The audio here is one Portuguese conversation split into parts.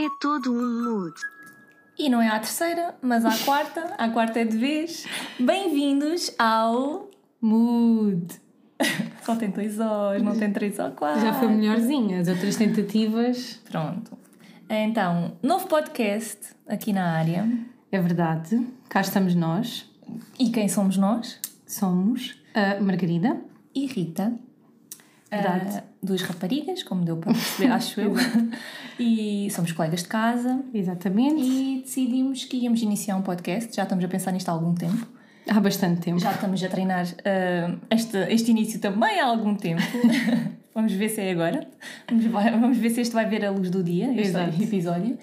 É todo um mood. E não é à terceira, mas à quarta. À quarta é de vez. Bem-vindos ao Mood. Só tem dois O's, não tem três ou quatro. Já foi melhorzinha, as outras tentativas. Pronto. Então, novo podcast aqui na área. É verdade, cá estamos nós. E quem somos nós? Somos a Margarida. E Rita. Verdade. Ah, duas raparigas, como deu para perceber, acho eu. E somos colegas de casa. Exatamente. E decidimos que íamos iniciar um podcast. Já estamos a pensar nisto há algum tempo. Há bastante tempo. Já estamos a treinar ah, este, este início também há algum tempo. vamos ver se é agora. Vamos, vamos ver se este vai ver a luz do dia, este Exato. episódio.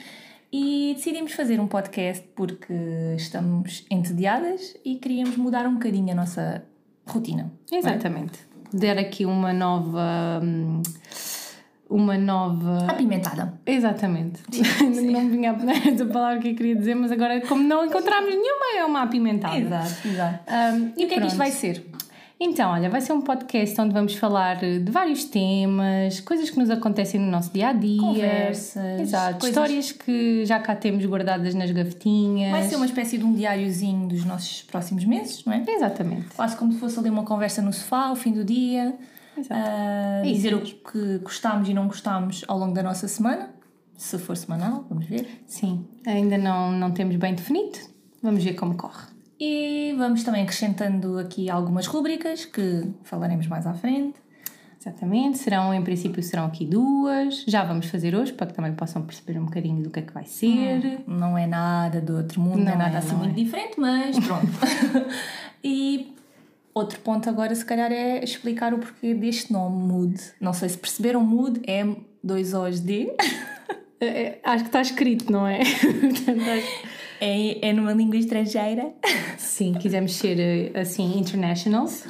E decidimos fazer um podcast porque estamos entediadas e queríamos mudar um bocadinho a nossa rotina. Exatamente. Der aqui uma nova. hum, Uma nova. Apimentada. Exatamente. não me vinha a essa palavra que eu queria dizer, mas agora, como não encontramos nenhuma, é uma apimentada. Exato, exato. Hum, E o que é que isto pronto. vai ser? Então, olha, vai ser um podcast onde vamos falar de vários temas, coisas que nos acontecem no nosso dia a dia. Conversas, Exato. coisas- Histórias que já cá temos guardadas nas gavetinhas. Vai ser uma espécie de um diáriozinho dos nossos próximos meses, não é? Exatamente. Quase como se fosse ali uma conversa no sofá ao fim do dia. Isso dizer o que gostámos e não gostámos ao longo da nossa semana. Se for semanal, vamos ver. Sim, ainda não, não temos bem definido. Vamos ver como corre. E vamos também acrescentando aqui algumas rúbricas que falaremos mais à frente. Exatamente. Serão, em princípio, serão aqui duas. Já vamos fazer hoje para que também possam perceber um bocadinho do que é que vai ser. Não é nada do outro mundo, não, é Não nada é, assim não muito é. diferente, mas pronto. e outro ponto agora, se calhar, é explicar o porquê deste nome, Mood. Não sei se perceberam, Mood é dois O's D. É, é, acho que está escrito, não é? Portanto, acho- É, é numa língua estrangeira. Sim, quisemos ser eh, assim, internationals.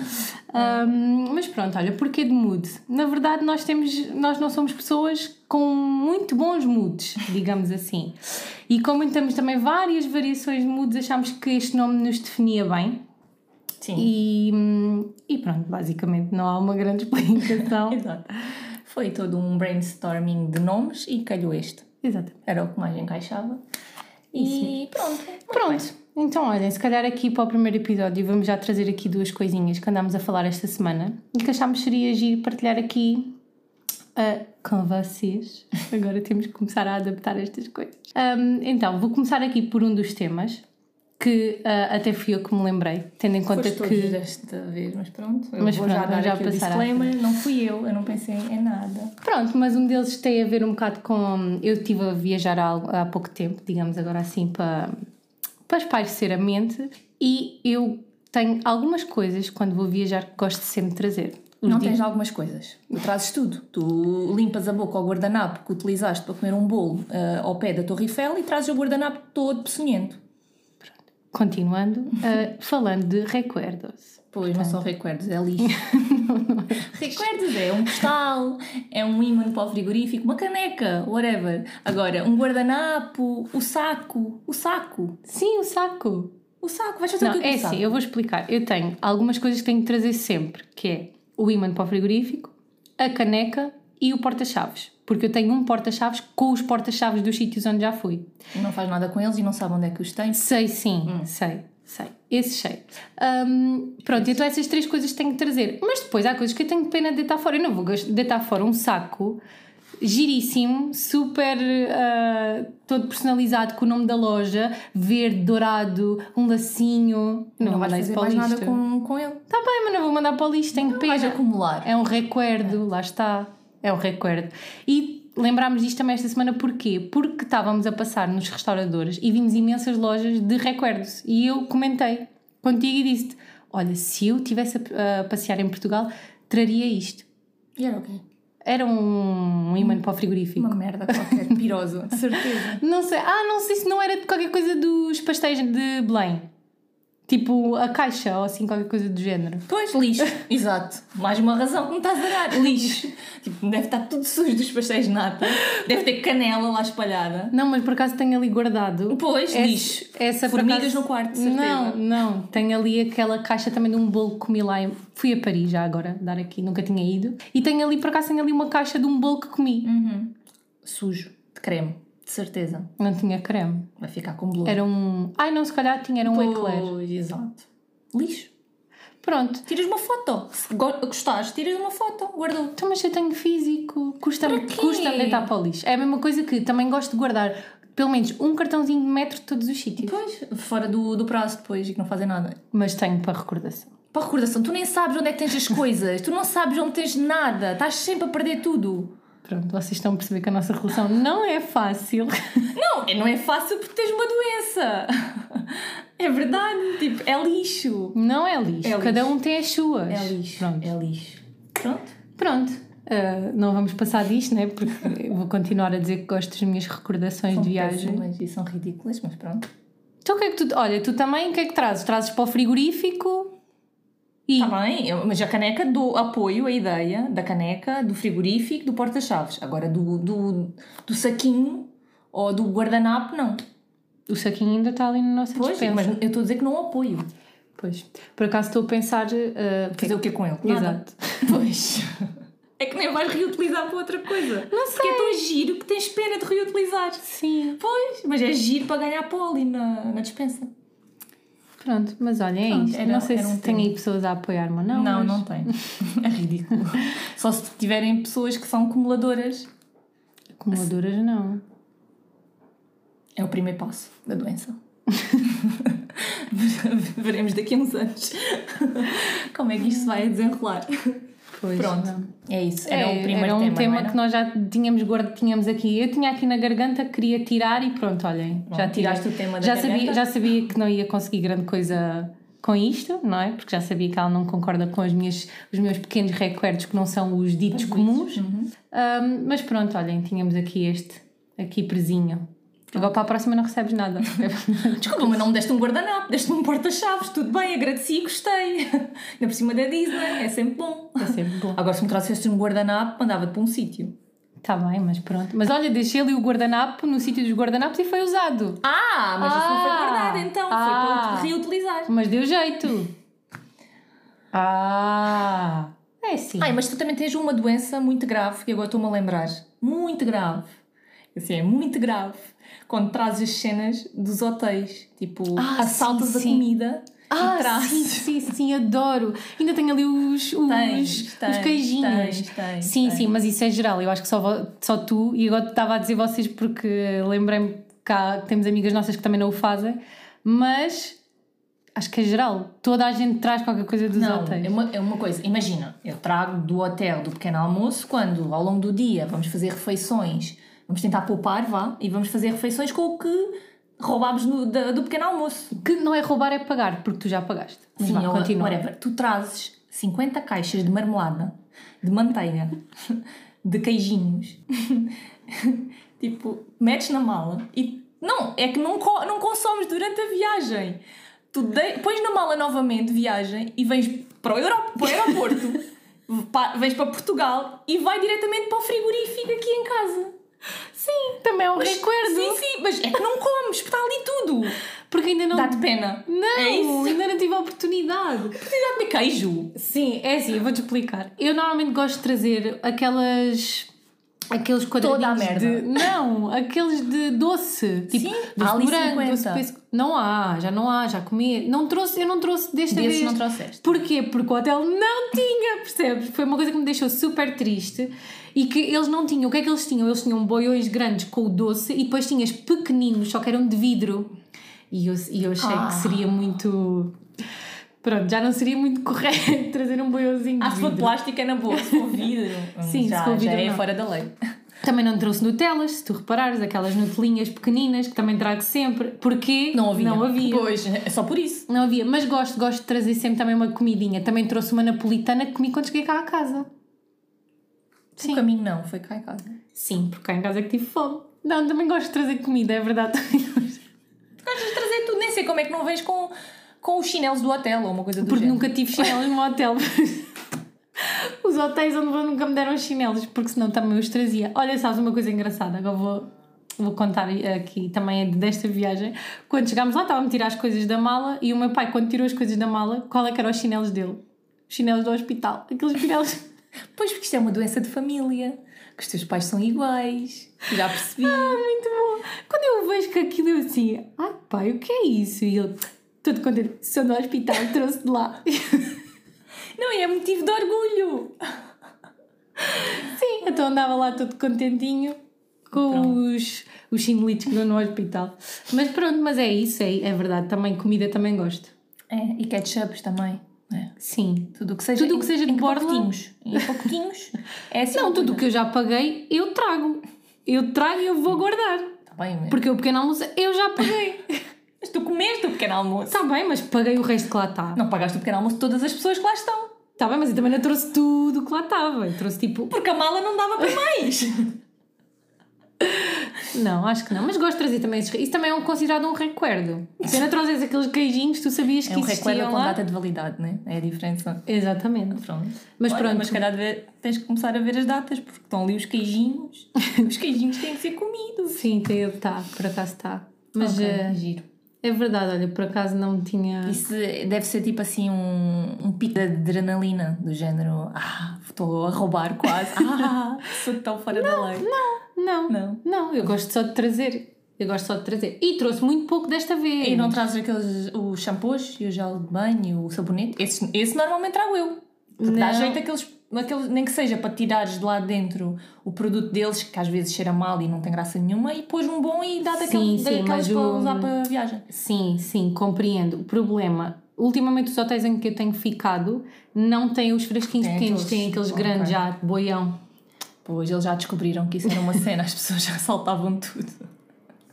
Ahm, mas pronto, olha, porquê de mood? Na verdade, nós, temos, nós não somos pessoas com muito bons moods, digamos assim. E como temos também várias variações de moods, achámos que este nome nos definia bem. Sim. E, e pronto, basicamente não há uma grande explicação. Exato. Foi todo um brainstorming de nomes e calhou este. Exatamente. Era o que mais encaixava. E pronto. Pronto, então olhem, se calhar aqui para o primeiro episódio vamos já trazer aqui duas coisinhas que andámos a falar esta semana e que achámos seria giro partilhar aqui ah, com vocês. Agora temos que começar a adaptar estas coisas. Ahm, então, vou começar aqui por um dos temas que ah, até fui eu que me lembrei, tendo em conta Foste que. desta vez, mas pronto. Eu Mas vou pronto, já dar já aqui disclaimer. Não fui eu, eu não pensei em nada. Pronto, mas um deles tem a ver um bocado com. Eu estive a viajar há, há pouco tempo, digamos agora assim, para, para espairecer a mente, e eu tenho algumas coisas quando vou viajar que gosto de sempre trazer. Os Não di- tens algumas coisas. Tu trazes tudo. Tu limpas a boca ao guardanapo que utilizaste para comer um bolo ah, ao pé da Torre Eiffel e trazes o guardanapo todo peçonhento. Continuando, ah, falando de recuerdos. Pois, não são recuerdos, é lixo. recuerdos é um postal, é um imã para o frigorífico, uma caneca, whatever. Agora, um guardanapo, o saco, o saco, Sim, o saco. o saco, vais fazer Não, o que é assim, eu vou explicar. Eu tenho algumas coisas que tenho que trazer sempre, que é o imã para o frigorífico, a caneca e o porta-chaves. Porque eu tenho um porta-chaves com os porta-chaves dos sítios onde já fui. Não faz nada com eles e não sabe onde é que os tem. Sei sim, Hum. sei, sei. Esse sei. Hum, pronto, então essas três coisas tenho que trazer. Mas depois há coisas que eu tenho pena de deitar fora. Eu não vou deitar fora um saco giríssimo, super ah, todo personalizado com o nome da loja, verde, dourado, um lacinho. Não, Não, vou vais mandar isso para lixo. nada com, com ele. Tá bem, mas não vou mandar para o lixo, tenho Vais pena. acumular. É um recuerdo, lá está. É um recuerdo. E lembrámos disto também esta semana, porquê? Porque estávamos a passar nos restauradores e vimos imensas lojas de recuerdos. E eu comentei contigo e disse Olha, se eu estivesse a, a passear em Portugal, traria isto. E era o quê? Era um, um imã para o frigorífico. Uma merda qualquer, piroso, de certeza. Não sei, ah, não sei se não era de qualquer coisa dos pastéis de Belém. Tipo a caixa ou assim, qualquer coisa do género. Pois, lixo. Exato. Mais uma razão que me estás a dar. Lixo. Tipo, deve estar tudo sujo dos pastéis de nata. Deve ter canela lá espalhada. Não, mas por acaso tenho ali guardado. Pois, Esse- lixo. Essa Formigas acaso- no quarto, certeza. Não, não. Tenho ali aquela caixa também de um bolo que comi lá. em- Fui a Paris já agora, dar aqui, nunca tinha ido. E tenho ali, por acaso, tenho ali uma caixa de um bolo que comi. Uhum. Sujo. De creme. De certeza. Não tinha creme. Vai ficar com blue. Era um. Ai não, se calhar tinha, era um eclair. Pois, exato. Lixo. Pronto. Tiras uma foto. Se gostares, tiras uma foto. Guardou. Então, mas eu tenho físico. Custa-me custa deitar para o lixo. É a mesma coisa que também gosto de guardar pelo menos um cartãozinho de metro de todos os sítios. Pois, fora do, do prazo depois e que não fazem nada. Mas tenho para recordação. Para recordação, tu nem sabes onde é que tens as coisas, tu não sabes onde tens nada, estás sempre a perder tudo. Pronto, vocês estão a perceber que a nossa relação não é fácil. Não, é- não é fácil porque tens uma doença. É verdade, tipo, é lixo. Não é lixo. É Cada lixo. um tem as suas. É lixo. Pronto. É lixo. Pronto. Pronto. Ah, não vamos passar disto, né? Porque vou continuar a dizer que gosto das minhas recordações São de viagem. péssimas e são ridículas, mas pronto. Então o que é que tu. Olha, tu também o que é que trazes? Trazes para o frigorífico e. Está bem, mas a caneca dou apoio à ideia da caneca, do frigorífico, do porta-chaves. Agora, do, do, do saquinho ou do guardanapo, não. O saquinho ainda está ali na nossa Pois, dispensa. mas eu estou a dizer que não apoio. Pois. Por acaso estou a pensar. ah, Fazer o que com ele? Exato. Pois. É que nem vais reutilizar para outra coisa. Não Porque é tão giro que tens pena de reutilizar. Sim. Pois, mas é giro para ganhar pó ali na, na dispensa. Pronto, mas olha, é Pronto, isto. era- não sei se um tem aí pessoas a apoiar-me ou não. Não, mas... não tem. É ridículo. Só se tiverem pessoas que são acumuladoras. Acumuladoras não. É o primeiro passo da doença. Veremos daqui a uns anos como é que isto vai desenrolar. Pois, Pronto, é isso. Era É, o primeiro era um tema. tema, era? que nós já tínhamos, guarda, tínhamos aqui. Eu tinha aqui na garganta, queria tirar e pronto, olhem. já Pronto, tirei. tiraste o tema da já garganta? sabia, já sabia que não ia conseguir grande coisa com isto, não é? Porque já sabia que ela não concorda com as minhas, os meus pequenos recuerdos que não são os ditos comuns. Uhum. Ahm, mas pronto, olhem, tínhamos aqui este, aqui presinho. Agora para a próxima não recebes nada. Desculpa, mas não me deste um guardanapo, deste-me um porta-chaves, tudo bem, agradeci e gostei. Ainda por cima da Disney, é sempre bom. É sempre bom. Agora, se me trouxeste um guardanapo, mandava-te para um sítio. Está bem, mas pronto. Mas olha, deixei ali o guardanapo no sítio dos guardanapos e foi usado. Ah, mas isso não foi Ah, guardado então, ah. foi para reutilizar. Mas deu jeito. Ah! É sim. Ai, mas tu também tens uma doença muito grave, que agora estou-me a lembrar. Muito grave. Assim, é muito grave. Quando trazes as cenas dos hotéis. Tipo, Ah, assaltas sim, a sim. comida Ah, e trazes. sim, sim, sim, adoro. Ainda tenho ali os, os, Tens, os tens, queijinhos. tens, sim, sim, mas isso é geral. Eu acho que só, só tu, e agora estava a dizer vocês porque lembrei-me que cá temos amigas nossas que também não o fazem, mas acho que é geral. Toda a gente traz qualquer coisa dos Não, hotéis. é uma, é uma coisa. Imagina, eu trago do hotel do pequeno almoço quando ao longo do dia vamos fazer refeições, vamos tentar poupar, vá, e vamos fazer refeições com o que roubámos no- da- do pequeno almoço. Que não é roubar, é pagar, porque tu já pagaste. Mas Sim, vá, continua. whatever. Tu trazes 50 caixas de marmelada, de manteiga, de queijinhos. tipo, metes na mala e. Não, é que não, não consomes durante a viagem. Tu de... pões na mala novamente viagem e vens para o, para o aeroporto, pa- vens para Portugal e vai diretamente para o frigorífico aqui em casa. Sim, também é um recuerdo. Sim, sim, mas é que não comes, porque está ali tudo. Porque ainda não. Dá-te pena. Não, É ainda não tive a oportunidade. Precisa comer queijo. Sim, é assim, eu vou-te explicar. Eu normalmente gosto de trazer aquelas. Aqueles Toda a merda. de. Não, aqueles de doce. Tipo, Sim, doce morango, 50. doce pêssego. Não há, já não há, já comi. Não trouxe, eu não trouxe desta Desses vez. não trouxeste. Porquê? Porque o hotel não tinha, percebes? Foi uma coisa que me deixou super triste e que eles não tinham. O que é que eles tinham? Eles tinham boiões grandes com o doce e depois tinhas pequeninos, só que eram de vidro. E eu, e eu achei Ah. que seria muito. Pronto, já não seria muito correto trazer um boiãozinho Ah, se for plástico é na boa, se for vidro. Sim, já, se for vidro, já é não. fora da lei. Também não trouxe Nutelas, se tu reparares, aquelas Nutelinhas pequeninas que também trago sempre. Porquê? Não havia. Não havia. Pois, é só por isso. Não havia, mas gosto, gosto de trazer sempre também uma comidinha. Também trouxe uma napolitana que comi quando cheguei cá a casa. O caminho não, foi cá em casa. Sim, porque cá em casa é que tive fome. Não, também gosto de trazer comida, é verdade. Tu gostas de trazer tudo, nem sei como é que não vens com, com os chinelos do hotel ou uma coisa do Porque género. nunca tive chinelos no hotel. Os hotéis onde vou nunca me deram chinelos, porque senão também os trazia. Olha, sabes uma coisa engraçada? Agora vou, vou contar aqui, também é desta viagem. Quando chegámos lá, estava a tirar as coisas da mala e o meu pai, quando tirou as coisas da mala, qual é que eram os chinelos dele? Os chinelos do hospital. Aqueles chinelos. Pois, porque isto é uma doença de família. que os teus pais são iguais. Já percebi. Ah, muito bom. Quando eu vejo que aquilo eu assim, ai pai, o que é isso? E ele, todo contente, sou do hospital, trouxe de lá. Não, e é motivo de orgulho. Sim, então andava lá todo contentinho com os, os chinelitos que dão no hospital. Mas pronto, mas é isso, é, é verdade. Também comida também gosto. É, e ketchups também. É. Sim. Tudo o que seja, Tudo que seja de em borla. pacotinhos. Em pacotinhos. É assim. Não, tudo o que eu já paguei, eu trago. Eu trago e eu vou guardar. Está bem, mas... Porque o pequeno almoço eu já paguei. mas tu comeste o pequeno almoço. Está bem, mas paguei o resto que lá está. Não pagaste o pequeno almoço de todas as pessoas que lá estão. Está bem, mas eu também não trouxe tudo que lá estava. Eu trouxe tipo. Porque a mala não dava para mais. Não, acho que não. Mas gosto de trazer também esses. Isso também é um, considerado um recuerdo. Pena trazes aqueles queijinhos, tu sabias que é um recuerdo com data de validade, né? É a diferença. Exatamente. Pronto. Mas Olha, pronto. Mas se calhar deve- tens que começar a ver as datas, porque estão ali os queijinhos. os queijinhos têm que ser comidos. Sim, tem- está, por acaso está. Mas Ok, eh, giro. É verdade, olha, por acaso não me tinha. Isso deve ser tipo assim um, um pico de adrenalina, do género, ah, estou a roubar quase, ah, sou tão fora da lei. Não, Não. não, eu gosto só de trazer. Eu gosto só de trazer. E trouxe muito pouco desta vez. E não trazes aqueles, os shampoos e o gel de banho, o sabonete? Esse, esse normalmente trago eu. Porque dá Não. jeito aqueles, nem que seja para tirares de lá dentro o produto deles, que às vezes cheira mal e não tem graça nenhuma, e pôs um bom e dá Sim, daquele, sim, daqueles mas para o- usar para a viagem. Sim, sim, compreendo. O problema, ultimamente os hotéis em que eu tenho ficado não têm os fresquinhos Tem pequenos, aqueles- têm aqueles grandes já, de boião. Pois eles já descobriram que isso era uma cena, as pessoas já saltavam tudo.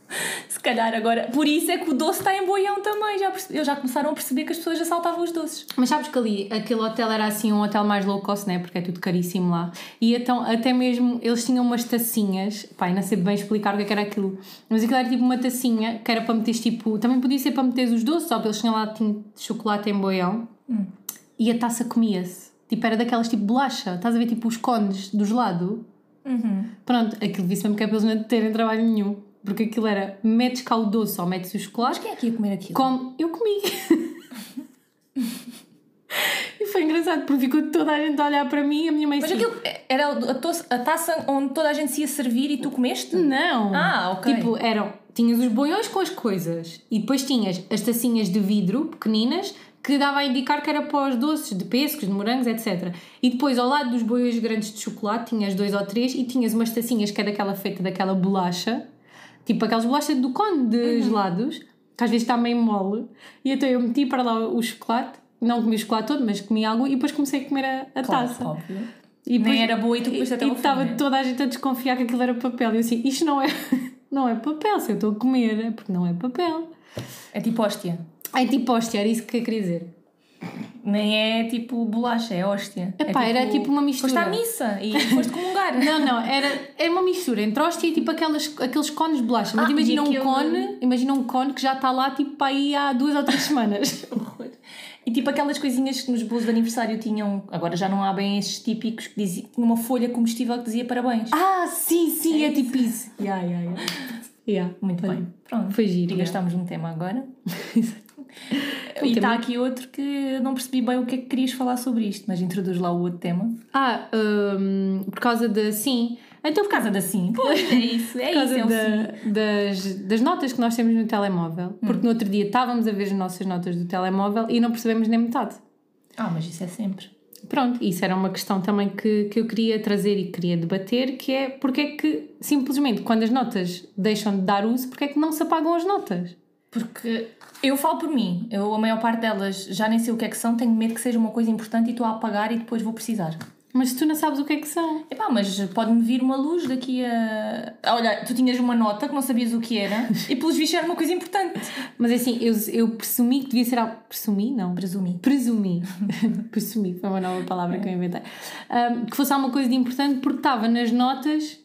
Se calhar agora. Por isso é que o doce está em boião também. Já, perce- eles já começaram a perceber que as pessoas já saltavam os doces. Mas sabes que ali, aquele hotel era assim um hotel mais low cost, né? Porque é tudo caríssimo lá. E então, até mesmo, eles tinham umas tacinhas, pai, não sei bem explicar o que é que era aquilo, mas aquilo era tipo uma tacinha que era para meteres tipo. Também podia ser para meteres os doces, só que eles tinham lá tinha chocolate em boião e a taça comia-se. Tipo, era daquelas tipo bolacha, estás a ver tipo os cones do gelado? Pronto, aquilo disse mesmo que é para eles não terem trabalho nenhum. Porque aquilo era, metes cá o doce ou metes o chocolate, Mas quem é que ia comer aquilo? Come, eu comi. e foi engraçado porque ficou toda a gente a olhar para mim e a minha mãe Mas assim, aquilo era a taça onde toda a gente se ia servir e tu comeste? Não! Ah, ok. Tipo, eram. Tinhas os boiões com as coisas e depois tinhas as tacinhas de vidro pequeninas que dava a indicar que era para os doces de pêssegos, de morangos, etc. E depois ao lado dos boiões grandes de chocolate tinhas dois ou três e tinhas umas tacinhas que é daquela feita daquela bolacha, tipo aquelas bolachas do cone de gelados, que às vezes está meio mole. E então eu meti para lá o chocolate, não comi o chocolate todo, mas comi algo e depois comecei a comer a, a Claro, taça. óbvio. E Nem era boa e tu comeste até E fim, estava né? toda a gente a desconfiar que aquilo era papel. E eu assim, isto não é, não é papel, se eu estou a comer, é porque não é papel. É tipo hóstia. É tipo hóstia, era isso que eu queria dizer. Nem é tipo bolacha, é hóstia. Epá, é era tipo uma mistura. Foste à missa e foste comungar. Não, não, era, era uma mistura entre hóstia e tipo aquelas, aqueles cones de bolacha. Mas Ah, imagina um cone, imagina um cone que já está lá tipo para aí há duas ou três semanas. E tipo aquelas coisinhas que nos bolos de aniversário tinham, agora já não há bem esses típicos que dizia, tinha uma folha comestível que dizia parabéns. ah, sim, sim, é, tipo isso. Yeah, yeah, yeah. Yeah, Muito foi- bem. Pronto. Foi giro. E yeah. gastámos um tema agora. Um e está aqui outro que não percebi bem o que é que querias falar sobre isto, mas introduz lá o outro tema. Ah, hum, por causa de. Sim. Então, Por causa da sim. Pois, é isso, é por causa isso, é da- das, das notas que nós temos no telemóvel. Porque no outro dia estávamos a ver as nossas notas do telemóvel e não percebemos nem metade. Ah, mas isso é sempre. Pronto, isso era uma questão também que, que eu queria trazer e queria debater, que é porque é que, simplesmente, quando as notas deixam de dar uso, porque é que não se apagam as notas? Porque eu falo por mim, eu a maior parte delas já nem sei o que é que são, tenho medo que seja uma coisa importante e estou a apagar e depois vou precisar. Mas tu não sabes o que é que são. Epá, mas pode-me vir uma luz daqui a. Olha, tu tinhas uma nota que não sabias o que era e pelos vistos era uma coisa importante. Mas assim, eu, eu presumi que devia ser algo. Presumi? Não. Presumi. Presumi. Presumi, foi uma nova palavra que eu inventei. Um, que fosse alguma coisa de importante porque estava nas notas.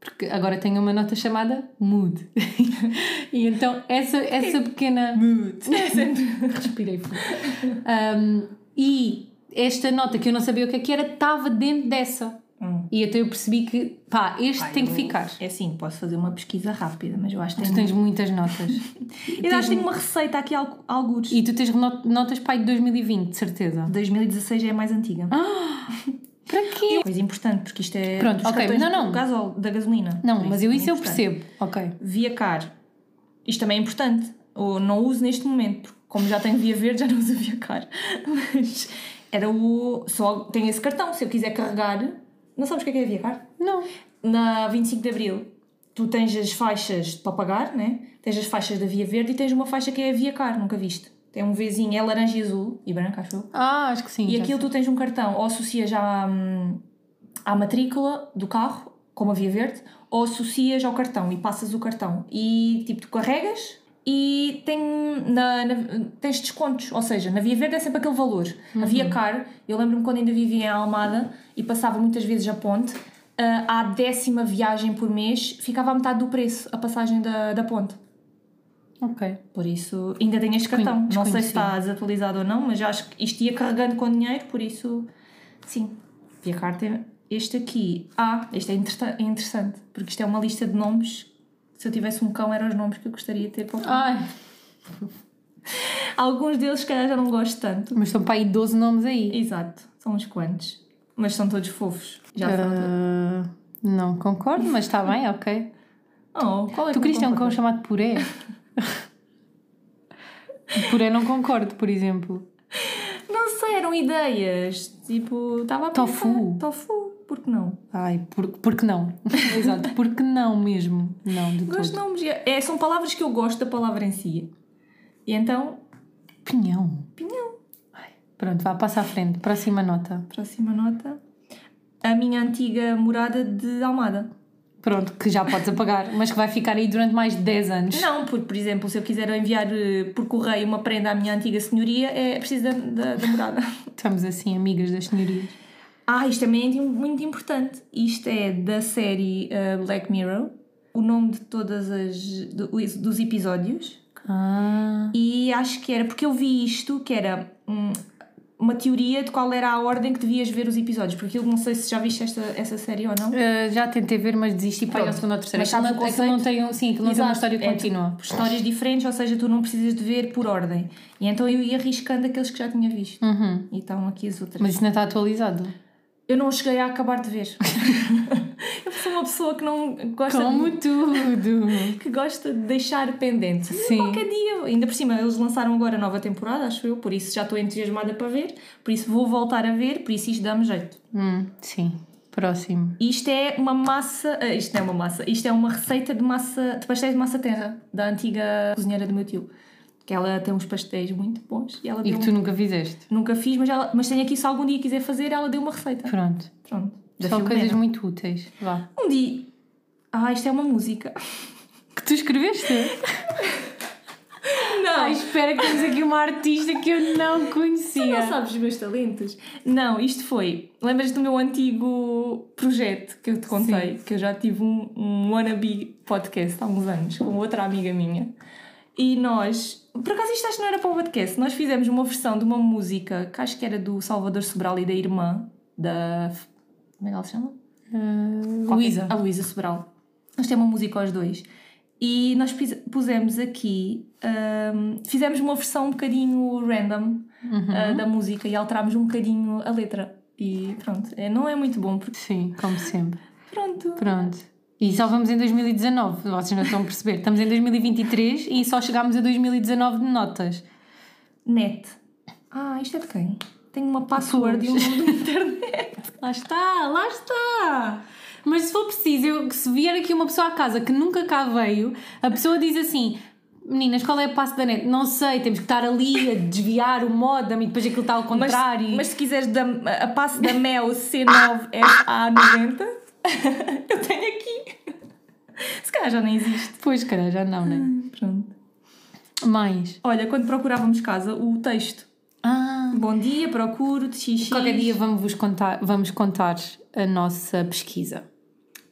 Porque agora tenho uma nota chamada mood. e então essa, essa pequena. Mood. Respirei fundo. Um, e esta nota que eu não sabia o que é que era estava dentro dessa. Hum. E então eu percebi que, pá, este Ai, tem que eu- ficar. É assim, posso fazer uma pesquisa rápida, mas eu acho que Tu tens muitas notas. Eu acho que tenho uma receita aqui, al- algures. E tu tens not- notas, pai, de 2020, de certeza. 2016 é a mais antiga. Por Para quê? Coisa importante, porque isto é. Pronto, ok, não, não. gasóleo, da gasolina. Não, mas eu é isso eu importante. percebo. Ok. Via Car. Isto também é importante. Eu não uso neste momento, porque como já tenho via verde, já não uso via Car. Mas era o. Só tenho esse cartão. Se eu quiser carregar. Não sabes o que é que é a via Car? Não. Na 25 de Abril, tu tens as faixas para pagar, né? Tens as faixas da via verde e tens uma faixa que é a via Car, nunca viste. Tem um Vzinho, é laranja e azul e branco, acho eu. Ah, acho que sim. E aquilo tu tens um cartão, ou associas à, hum, à matrícula do carro, como a via verde, ou associas ao cartão e passas o cartão. E tipo, tu carregas e tem, na, na- tens descontos. Ou seja, na via verde é sempre aquele valor. A via car, eu lembro-me quando ainda vivia em Almada e passava muitas vezes a ponte, ah, à décima viagem por mês ficava a metade do preço a passagem da, da ponte. Ok. Por isso, ainda tenho este cartão. Não sei se está desatualizado ou não, mas acho que isto ia carregando com dinheiro, por isso, sim. Via carta, este aqui. Ah, este é é interessante, porque isto é uma lista de nomes. Se eu tivesse um cão, eram os nomes que eu gostaria de ter para o cão. Ai, Alguns deles, se calhar, já não gosto tanto. mas estão para aí 12 nomes aí. Exato, são uns quantos. Mas são todos fofos. Já. Ah, não concordo, mas está bem, ok. Oh, qual é Tu que querias ter um cão chamado Puré? Puré não concordo, por exemplo. Não sei, eram ideias. Tipo, estava a pensar. Tofu. Tofu, por que não? Ai, por, por que não? Exato, por que não mesmo? Não, de Gosto todo. nomes. É, são palavras que eu gosto da palavra em si. E então, Pinhão. pinhão. Pronto, vá, passa à frente. Próxima nota. Próxima nota. A minha antiga morada de Almada. Pronto, que já podes apagar, mas que vai ficar aí durante mais de 10 anos. Não, porque, por exemplo, se eu quiser enviar eh, por correio uma prenda à minha antiga senhoria, é preciso da, da, da morada. Estamos assim, amigas das senhorias. Ah, isto também é muito importante. Isto é da série eh, Black Mirror. O nome de todas as do- dos episódios. Ah, E acho que era porque eu vi isto, que era hum, uma teoria de qual era a ordem que devias ver os episódios. Porque eu não sei se já viste esta, essa série ou não. eh, já tentei ver, mas desisti para ao Pronto. segundo ou terceiro. Mas sabes não, o aquilo não conceito? tem, um- sim, aquilo não tem uma história É, contínua. tipo, histórias diferentes, ou seja, tu não precisas de ver por ordem. E então eu ia arriscando aqueles que já tinha visto. Uhum. E estão aqui as outras. Mas isso não está atualizado. Eu não cheguei a acabar de ver. eu sou uma pessoa que não gosta Como de, tudo. que gosta de deixar pendente. Sim. Qualquer dia. Ainda por cima, eles lançaram agora a nova temporada, acho eu, por isso já estou entusiasmada para ver. Por isso vou voltar a ver, por isso isto dá-me jeito. Hum, sim. Próximo. Isto é uma massa. ah, Isto não é uma massa. Isto é uma receita de massa. de pastéis de massa terra, da antiga cozinheira do meu tio. Que ela tem uns pastéis muito bons e ela E que tu nunca fizeste. Nunca fiz, mas, ela, mas tenho aqui, se algum dia quiser fazer, ela deu uma receita. Pronto. Pronto. Só Filomena. coisas muito úteis. Vá. Um dia. Ah, isto é uma música. Que tu escreveste? Não! Ai, espera que temos aqui uma artista que eu não conhecia. não sabes os meus talentos? Não, isto foi. Lembras do meu antigo projeto que eu te contei? Que eu já tive um, um wannabe podcast há uns anos com outra amiga minha. E nós. Por acaso isto acho que não era para o podcast. Nós fizemos uma versão de uma música que acho que era do Salvador Sobral e da irmã da. Como é que ela se chama? Ah, Qualquer- Luísa. A Luísa Sobral. Nós temos uma música aos dois. E nós pusemos aqui, hum, fizemos uma versão um bocadinho random uh, da música e alterámos um bocadinho a letra. E pronto, é, não é muito bom porque Sim, como sempre. pronto. Pronto. E só vamos em 2019, vocês não estão a perceber. Estamos em 2023 e só chegámos a 2019 de notas. Net. Ah, isto é de quem? Tenho uma password e um nome da internet. Lá está, lá está! Mas se for preciso, eu, se vier aqui uma pessoa à casa que nunca cá veio, a pessoa diz assim: Meninas, qual é o passo da net? Não sei, temos que estar ali a desviar o modem e depois aquilo está ao Mas, contrário. mas se quiseres da, a passe da Mel C9FA90, eu tenho aqui. Se calhar já nem existe. Pois, cara, já não, né? Pronto. Mais. Olha, quando procurávamos casa, o texto. Ah, Bom dia, procuro xx. qualquer dia vamos, -vos contar, vamos contar a nossa pesquisa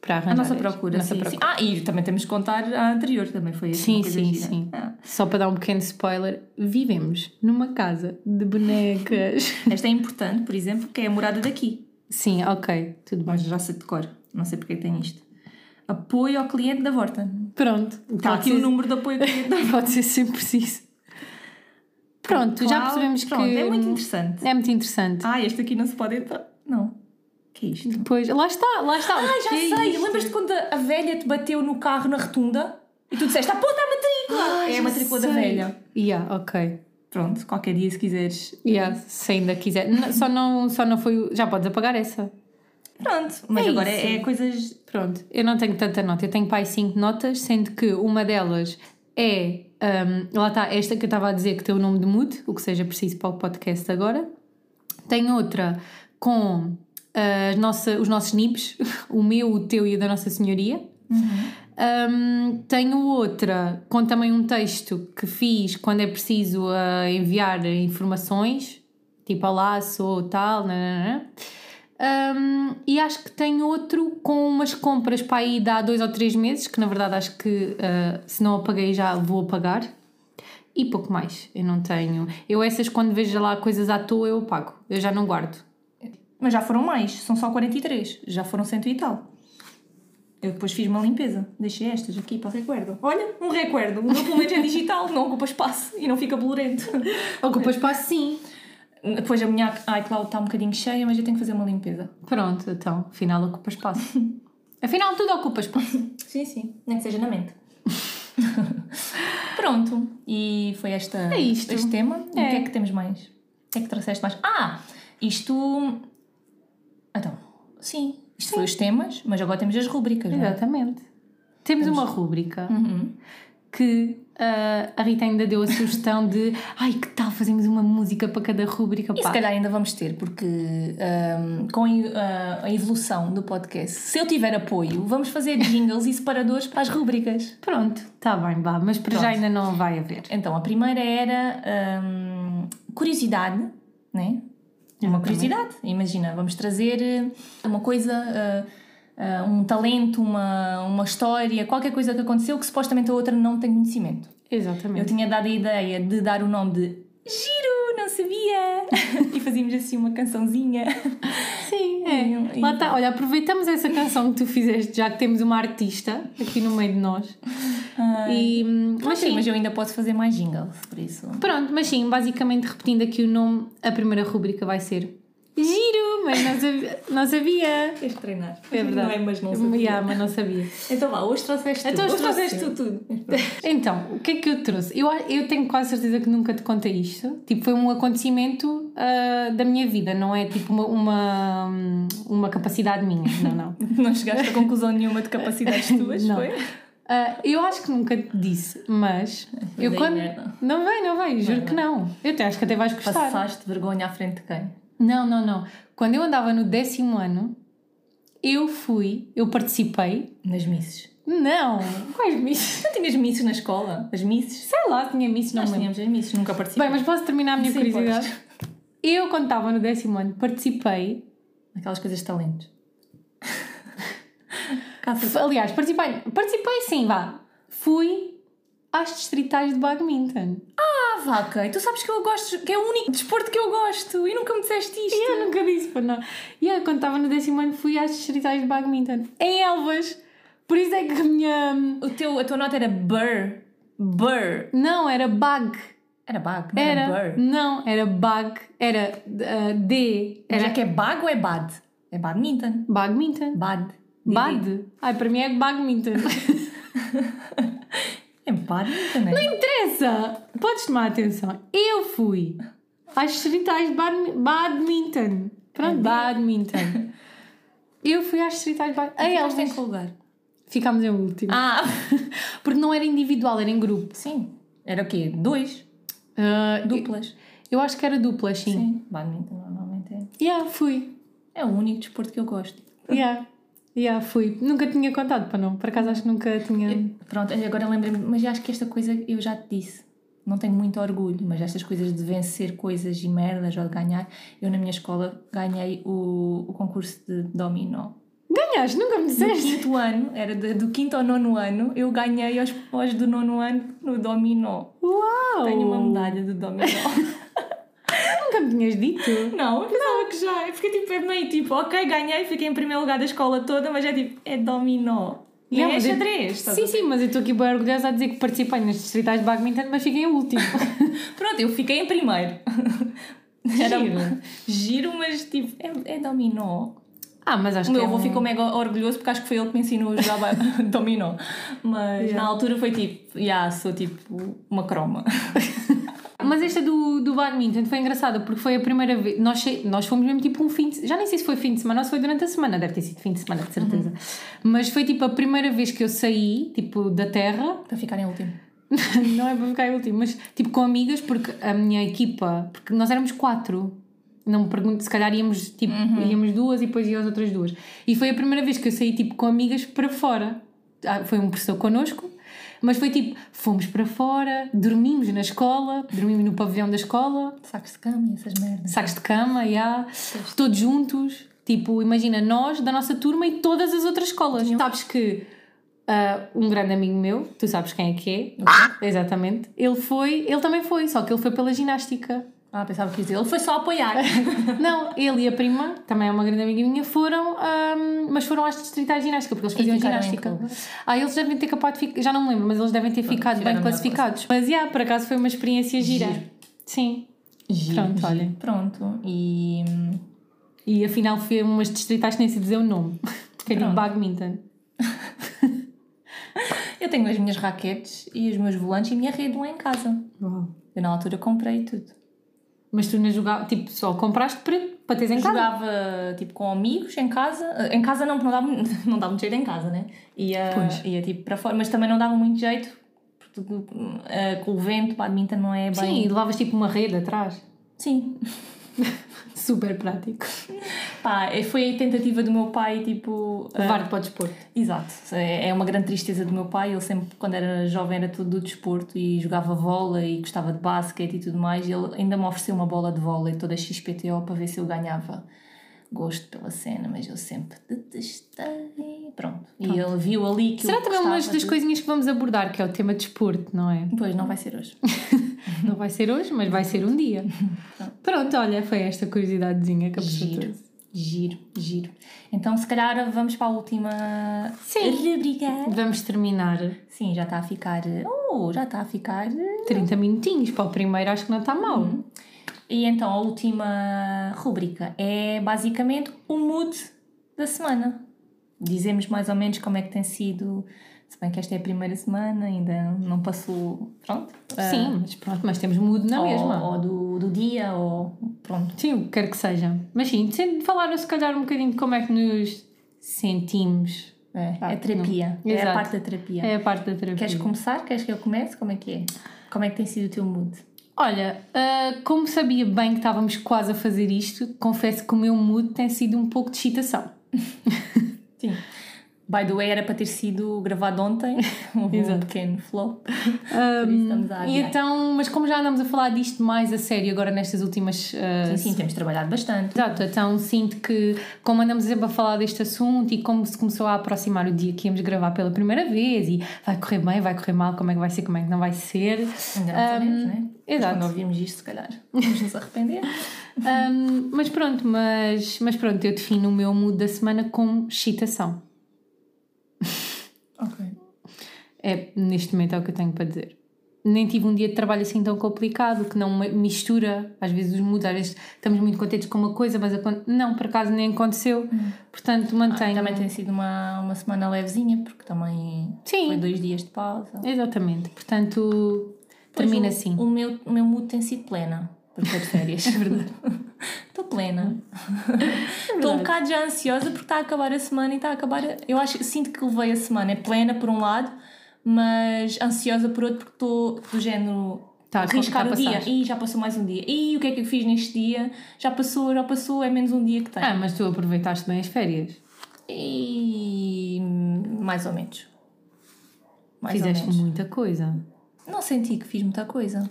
para arranjar. A nossa procura, Nossa sim, procura. sim. Ah, e também temos que contar a anterior, também foi assim. Sim, sim, gira. sim. Ah. Só para dar um pequeno spoiler, vivemos numa casa de bonecas. Esta é importante, por exemplo, que é a morada daqui. sim, ok, tudo bem. Mas já sei de cor, não sei porque é tem isto. Apoio ao cliente da Vorta. Pronto. Está aqui ser- o número de apoio ao cliente da Vorta. Pode ser sempre preciso. Pronto, já Qual? percebemos Pronto, que. é muito interessante. É muito interessante. Ah, este aqui não se pode entrar. Não. que é isto? Depois, lá está, lá está. Ah, já Que é sei! isto? Lembras-te quando a velha te bateu no carro na rotunda? E tu disseste, aponta a matrícula! Ah, é já a matrícula da sei. velha. Yeah, ok. Pronto, qualquer dia se quiseres. Yeah, se ainda quiser. Só não, só não foi. o- Já podes apagar essa. Pronto, mas É agora isso. é, é coisas. Pronto, eu não tenho tanta nota, eu tenho pai 5 notas, sendo que uma delas é. um, lá está, esta que eu estava a dizer que tem o nome de Mood, o que seja preciso para o podcast agora. Tem outra com as nossa, os nossos NIBs, o meu, o teu e o da Nossa Senhoria. Um, tenho outra com também um texto que fiz quando é preciso uh, enviar informações, tipo, olá, sou tal, nananã. Um, e acho que tem outro com umas compras para aí de há dois ou três meses, que na verdade acho que uh, se não apaguei já vou apagar. E pouco mais, eu não tenho. Eu essas quando vejo lá coisas à toa eu apago, eu já não guardo. Mas já foram mais, são só 43. Já foram cento e tal. Eu depois fiz uma limpeza. Deixei estas aqui para recuerdo. Olha, um recuerdo. O meu pelo menos é digital, não ocupa espaço e não fica bolorento. Ocupa espaço sim. Depois a minha iCloud está um bocadinho cheia, mas eu tenho que fazer uma limpeza. Pronto, então, afinal ocupa espaço. afinal tudo ocupa espaço. Sim, sim. Nem que seja na mente. Pronto. E foi esta, É isto. este tema. É. o que é que temos mais? O que é que trouxeste mais? Ah! Isto. Então, sim. Isto foi os temas, mas agora temos as rúbricas. não é? Exatamente. Temos uma rúbrica Uhum. que ah, a Rita ainda deu a sugestão de ai, que tal fazemos uma música para cada rúbrica? E se Pá, calhar ainda vamos ter, porque ahm, com a, a evolução do podcast, se eu tiver apoio, vamos fazer jingles e separadores para as rúbricas. Pronto, está bem, vá, mas para já Pronto. ainda não vai haver. Então, a primeira era ahm, curiosidade, né? Uma Exatamente. curiosidade. Imagina, vamos trazer uma coisa, ah, ah, um talento, uma, uma história, qualquer coisa que aconteceu que supostamente a outra não tem conhecimento. Eu Exatamente. tinha dado a ideia de dar o nome de Giro, não sabia! e fazíamos assim uma cançãozinha. Sim, é. E- Lá está, olha, aproveitamos essa canção que tu fizeste, já que temos uma artista aqui no meio de nós. E, hum, mas Sim, sim, mas eu ainda posso fazer mais jingles, por isso. Pronto, mas sim, basicamente repetindo aqui o nome, a primeira rúbrica vai ser mas não sabia. Não sabia. Tens de treinar. É verdade. Não é, mas não sabia. Yeah, mas não sabia. Então vá, hoje trouxeste tudo. Então hoje hoje trouxeste trouxe tudo, tudo. Então, o que é que eu trouxe? Eu, eu tenho quase certeza que nunca te contei isto. Tipo, foi um acontecimento ah, da minha vida, não é tipo uma, uma, uma capacidade minha. Não, não. Não chegaste a conclusão nenhuma de capacidades tuas, Não. foi? Ah, eu acho que nunca te disse, mas. eu aí quando. merda. Não vai, não vai, juro que não. Eu até acho que até vais gostar. Passaste vergonha à frente de quem? Não, não, não. Quando eu andava no décimo ano, eu fui, eu participei. Nas misses. Não! Quais misses? Não tinhas misses na escola? As misses? Sei lá, tinha misses, não Nós lembro. tínhamos as misses, nunca participei. Bem, mas posso terminar a minha Sim, curiosidade? Eu, quando estava no décimo ano, participei. Aquelas coisas de talentos. Aliás, participei. Participei sim, vá. Fui às distritais de badminton. Ah, vaca, e tu sabes que eu gosto, que é o único desporto que eu gosto e nunca me disseste isto. Eu nunca disse para não. E eu, quando estava no décimo ano, fui às distritais de badminton. Em Elvas. Por isso é que a minha. O teu, a tua nota era Burr. Burr. Não, era bag. Era bag, não era, Era. Burr. Não, era bag. Era ah, D. Era é que é bag ou é bad? É badminton. badminton. Bad. Bad. Ai, para mim é badminton. É badminton, né? Não interessa! Podes tomar atenção. Eu fui às distritais de badmi- badminton. Pronto, badminton. Eu fui às distritais de badminton. Aí elas têm que lugar? Ficámos em último. Ah, Porque não era individual, era em grupo. sim. Era o quê? Dois? Ah, Duplas? eu acho que era dupla, sim. Sim. Badminton normalmente é. Yeah, fui. É o único desporto que eu gosto. Yeah. Yeah, fui. Nunca tinha contado para não. Por acaso acho que nunca tinha. Pronto, agora lembrei-me, mas acho que esta coisa eu já te disse. Não tenho muito orgulho, mas estas coisas de vencer coisas e merdas ou de ganhar. Eu na minha escola ganhei o, o concurso de dominó. Ganhaste, nunca me No disseste. quinto ano, era de- do quinto ao nono ano, eu ganhei aos, aos do nono ano no dominó. Uau! Tenho uma medalha de dominó. Nunca me tinhas dito. Não, eu que já. Porque tipo, é meio tipo, ok, ganhei, fiquei em primeiro lugar da escola toda, mas é tipo, é dominó. E Yeah, é eu- xadrez. a Sim, sim, mas eu estou aqui bem orgulhosa a dizer que participei nas distritais de badminton, mas fiquei em último. Pronto, eu fiquei em primeiro. Era Giro. giro, mas tipo, é, é dominó. Ah, mas acho O meu é avô um- ficou mega orgulhoso porque acho que foi ele que me ensinou a jogar dominó. Mas Yeah. na altura foi tipo, já sou tipo uma croma. Mas esta do, do badminton foi engraçada porque foi a primeira vez. Nós, nós fomos mesmo tipo um fim de Já nem sei se foi fim de semana ou se foi durante a semana, deve ter sido fim de semana, de certeza. Mas foi tipo a primeira vez que eu saí, tipo, da terra. Para ficar em último. não é para ficar em último, mas tipo com amigas, porque a minha equipa. Porque nós éramos quatro. Não me pergunto, se calhar íamos, tipo, íamos duas e depois iam as outras duas. E foi a primeira vez que eu saí tipo com amigas para fora. Ah, Foi um professor connosco, mas foi tipo, fomos para fora, dormimos na escola, dormimos no pavilhão da escola, Sacos de cama e essas merdas. sacos de cama, yeah, todos juntos. Tipo, imagina nós, da nossa turma e todas as outras escolas. Sabes que ah, um grande amigo meu, tu sabes quem é que é, exatamente, ele foi, ele também foi, só que ele foi pela ginástica. Ah, pensava que ia dizer, ele foi só apoiar. Não, ele e a prima, também é uma grande amiga minha, foram, ahm, mas foram às distritais de ginástica, porque eles faziam em ginástica. Ah, eles devem ter capaz de ficar, já não me lembro, mas eles devem ter ficado bem classificados. Mas, yeah, por acaso foi uma experiência gira. Giro. Sim. Giro, Pronto, giro. olha. Pronto. E E afinal foi umas distritais que nem se dizer o nome, porque é tipo Pronto. badminton. eu tenho as minhas raquetes e os meus volantes e a minha rede lá em casa. Eu na altura comprei tudo. Mas tu não jogava, tipo, só compraste para, para teres em casa? Jogava tipo com amigos em casa. Em casa não, porque não dava, não dava muito jeito em casa, né? Ia, Pois. ia tipo para fora, mas também não dava muito jeito. Porque eh, com o vento, badminton não é Sim, bem. e levavas tipo uma rede atrás. Sim. Super prático. Pá, eh, foi a tentativa do meu pai, tipo. Levar-te para o desporto. Exato, é é uma grande tristeza do meu pai. Ele sempre, quando era jovem, era tudo do desporto e jogava vôlei e gostava de basquete e tudo mais. E ele ainda me ofereceu uma bola de vôlei toda XPTO para ver se eu ganhava gosto pela cena, mas eu sempre detestei. Pronto. E ele viu ali que Será também uma das de- coisinhas que vamos abordar, que é o tema de desporto, não é? Pois, não vai ser hoje. Não vai ser hoje, mas vai ser um dia. Pronto, olha, foi esta curiosidadezinha que a pessoa Giro, trouxe. giro, giro. Então, se calhar, vamos para a última Sim. rubrica. Vamos terminar Sim, já está a ficar. Oh, já está a ficar. 30 minutinhos para o primeiro, acho que não está mal. E então a última rúbrica é basicamente o mood da semana. Dizemos mais ou menos como é que tem sido, se bem que esta é a primeira semana, ainda não passou, pronto. Sim, mas pronto, mas temos mudo na ou, mesma. ou do, do dia, ou pronto. Sim, o que quer que seja. Mas sim, de falar se calhar um bocadinho de como é que nos sentimos. É, Ah, é terapia, não. é a parte da terapia. É a parte da terapia. Queres começar? Queres que eu comece? Como é que é? Como é que tem sido o teu mood? Olha, ah, como sabia bem que estávamos quase a fazer isto, confesso que o meu mood tem sido um pouco de excitação. Sim. By the way, era para ter sido gravado ontem, houve um pequeno flop. A E então, mas como já andamos a falar disto mais a sério agora nestas últimas ah, Sim, sim, temos trabalhado bastante. Exato, então sinto que, como andamos sempre a falar deste assunto e como se começou a aproximar o dia que íamos gravar pela primeira vez e vai correr bem, vai correr mal, como é que vai ser, como é que não vai ser. Ainda não né? Mas exato. Quando ouvirmos isto, se calhar, vamos nos arrepender. Um, mas pronto, mas, mas pronto, eu defino o meu mood da semana como excitação. ok. É, neste momento é o que eu tenho para dizer. Nem tive um dia de trabalho assim tão complicado, que não mistura, às vezes os moods, às vezes estamos muito contentes com uma coisa, mas não, por acaso nem aconteceu. Portanto, mantenho. Também tem sido uma, uma semana levezinha, porque também Sim. foi dois dias de pausa. Exatamente, portanto, termina Pois, assim. O, o, meu, o meu mood tem sido plena, porque estou de férias. é verdade. Estou plena. Estou um bocado já ansiosa porque está a acabar a semana e está a acabar. a- Eu acho, sinto que levei a semana. É plena por um lado, mas ansiosa por outro porque estou do género. Tá arriscar o dia. E já passou mais um dia. E o que é que eu fiz neste dia? Já passou, já passou, é menos um dia que tem. Ah, mas tu aproveitaste bem as férias. E mais ou menos. Mais Fizeste ou menos. muita coisa. Não senti que fiz muita coisa.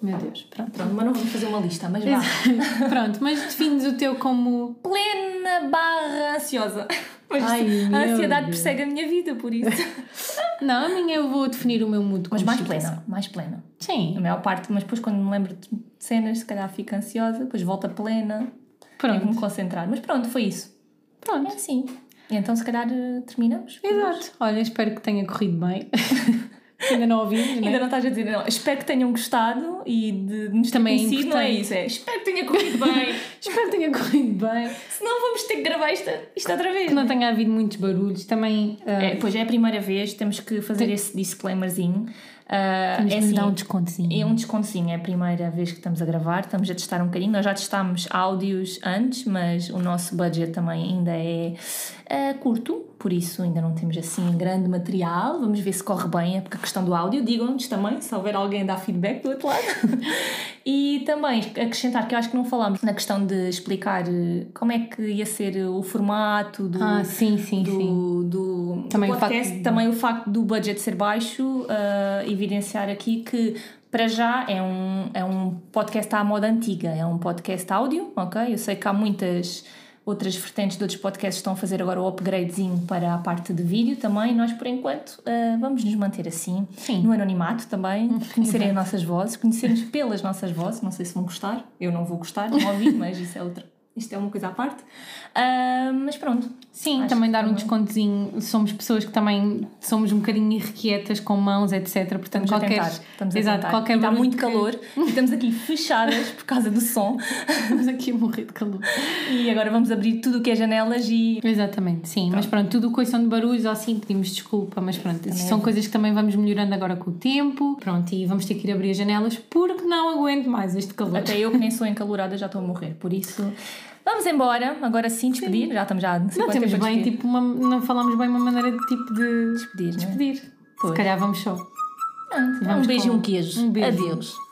Meu Deus, pronto. Pronto, mas não vamos fazer uma lista, mas vá. pronto, mas defines o teu como. Plena barra ansiosa. Mas Ai, a ansiedade Deus. persegue a minha vida, por isso. Não, a minha eu vou definir o meu mood como Mas mais plena, mais plena. A Sim, maior parte, mas depois quando me lembro de cenas, se calhar fico ansiosa, depois volta plena, tenho que me pronto. concentrar. Mas pronto, foi isso. É Pronto. assim. E então se calhar eh, terminamos. Exato. Olha, espero que tenha corrido bem. Ainda não ouvimos, Ainda né? não estás a dizer, não. Espero que tenham gostado e de nos Também é conhecido, não é isso. É espero que tenha corrido bem. Espero que tenha corrido bem. Senão vamos ter que gravar isto, isto outra vez. Que não tenha havido muitos barulhos. Também. Uh, É, pois é a primeira vez, temos que fazer esse disclaimerzinho. Ah, temos é assim, dar um descontozinho. é um descontozinho, é a primeira vez que estamos a gravar, estamos a testar um bocadinho. Nós já testámos áudios antes, mas o nosso budget também ainda é ah, curto, por isso ainda não temos assim grande material. Vamos ver se corre bem, é porque a questão do áudio, digam-nos também, se houver alguém dar feedback do outro lado. e também acrescentar que eu acho que não falámos na questão de explicar eh, como é que ia ser o formato do, Ah, sim, sim, sim. do, do Também o podcast, facto- também o facto do budget ser baixo, ah, evidenciar aqui que para já é um, é um podcast à moda antiga, é um podcast áudio, ok? Eu sei que há muitas outras vertentes de outros podcasts que estão a fazer agora o upgradezinho para a parte de vídeo também. Nós, por enquanto, ah, vamos nos manter assim, Sim. no anonimato também, conhecerem as nossas vozes, conhecermos pelas nossas vozes. Não sei se vão gostar, eu não vou gostar, não ouvi, mas isso é outra. Isto é uma coisa à parte. Ah, mas pronto. Sim, Acho também dar um descontozinho. Somos pessoas que também somos um bocadinho irrequietas com mãos, etc. Portanto, Estamos a qualquer. tentar. Estamos a Exato, tentar. qualquer está muito que- calor e estamos aqui fechadas por causa do som. Estamos aqui a morrer de calor. E agora vamos abrir tudo o que é janelas e. Exatamente, sim. Mas pronto, tudo o que são de barulhos ou assim, pedimos desculpa, mas pronto, são coisas que também vamos melhorando agora com o tempo. Pronto, e vamos ter que ir abrir as janelas porque não aguento mais este calor. Até eu que nem sou encalorada já estou a morrer. Por isso, vamos embora. Agora sim, despedir. Já estamos já Não temos bem, tipo, uma, não falamos bem uma maneira de tipo de Despedir, é? despedir. Pois. Se calhar vamos só. um vamos beijo e um queijo. um beijo. Adeus.